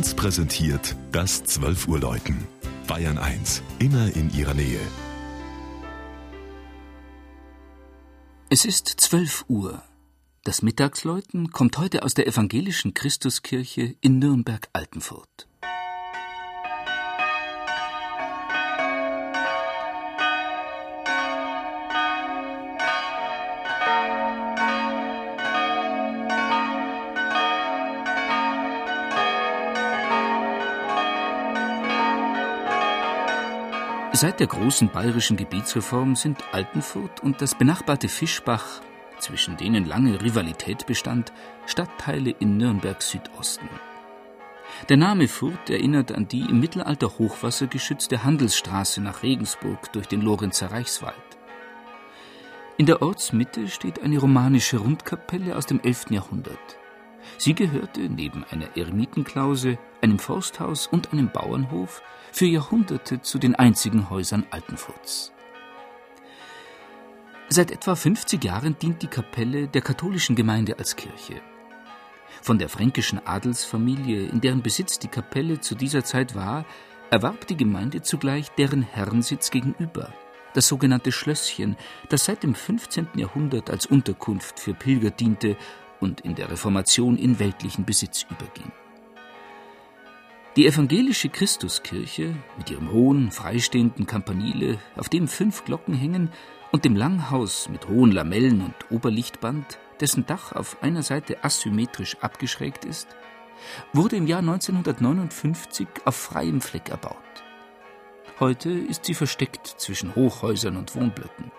1 präsentiert das 12 Uhr Läuten. Bayern 1, immer in ihrer Nähe. Es ist 12 Uhr. Das Mittagsläuten kommt heute aus der evangelischen Christuskirche in Nürnberg-Altenfurt. Seit der großen bayerischen Gebietsreform sind Altenfurt und das benachbarte Fischbach, zwischen denen lange Rivalität bestand, Stadtteile in Nürnberg Südosten. Der Name Furt erinnert an die im Mittelalter Hochwasser geschützte Handelsstraße nach Regensburg durch den Lorenzer Reichswald. In der Ortsmitte steht eine romanische Rundkapelle aus dem 11. Jahrhundert. Sie gehörte neben einer Eremitenklause, einem Forsthaus und einem Bauernhof für Jahrhunderte zu den einzigen Häusern Altenfurts. Seit etwa 50 Jahren dient die Kapelle der katholischen Gemeinde als Kirche. Von der fränkischen Adelsfamilie, in deren Besitz die Kapelle zu dieser Zeit war, erwarb die Gemeinde zugleich deren Herrensitz gegenüber, das sogenannte Schlösschen, das seit dem 15. Jahrhundert als Unterkunft für Pilger diente und in der Reformation in weltlichen Besitz überging. Die evangelische Christuskirche mit ihrem hohen, freistehenden Campanile, auf dem fünf Glocken hängen, und dem Langhaus mit hohen Lamellen und Oberlichtband, dessen Dach auf einer Seite asymmetrisch abgeschrägt ist, wurde im Jahr 1959 auf freiem Fleck erbaut. Heute ist sie versteckt zwischen Hochhäusern und Wohnblöcken.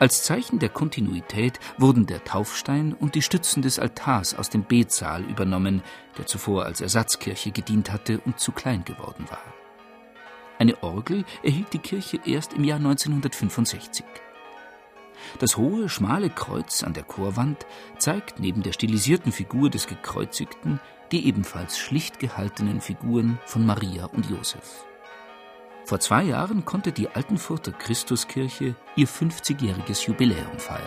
Als Zeichen der Kontinuität wurden der Taufstein und die Stützen des Altars aus dem Betsaal übernommen, der zuvor als Ersatzkirche gedient hatte und zu klein geworden war. Eine Orgel erhielt die Kirche erst im Jahr 1965. Das hohe, schmale Kreuz an der Chorwand zeigt neben der stilisierten Figur des Gekreuzigten die ebenfalls schlicht gehaltenen Figuren von Maria und Josef. Vor zwei Jahren konnte die Altenfurter Christuskirche ihr 50-jähriges Jubiläum feiern.